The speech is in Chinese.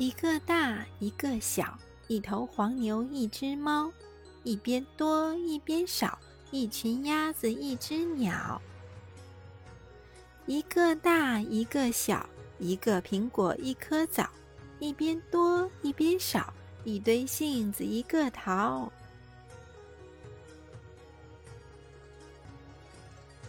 一个大一个小一头黄牛一只猫一边多一边少一群鸭子一只鸟。一个大一个小一个苹果一颗枣一边多一边少一堆杏子一个桃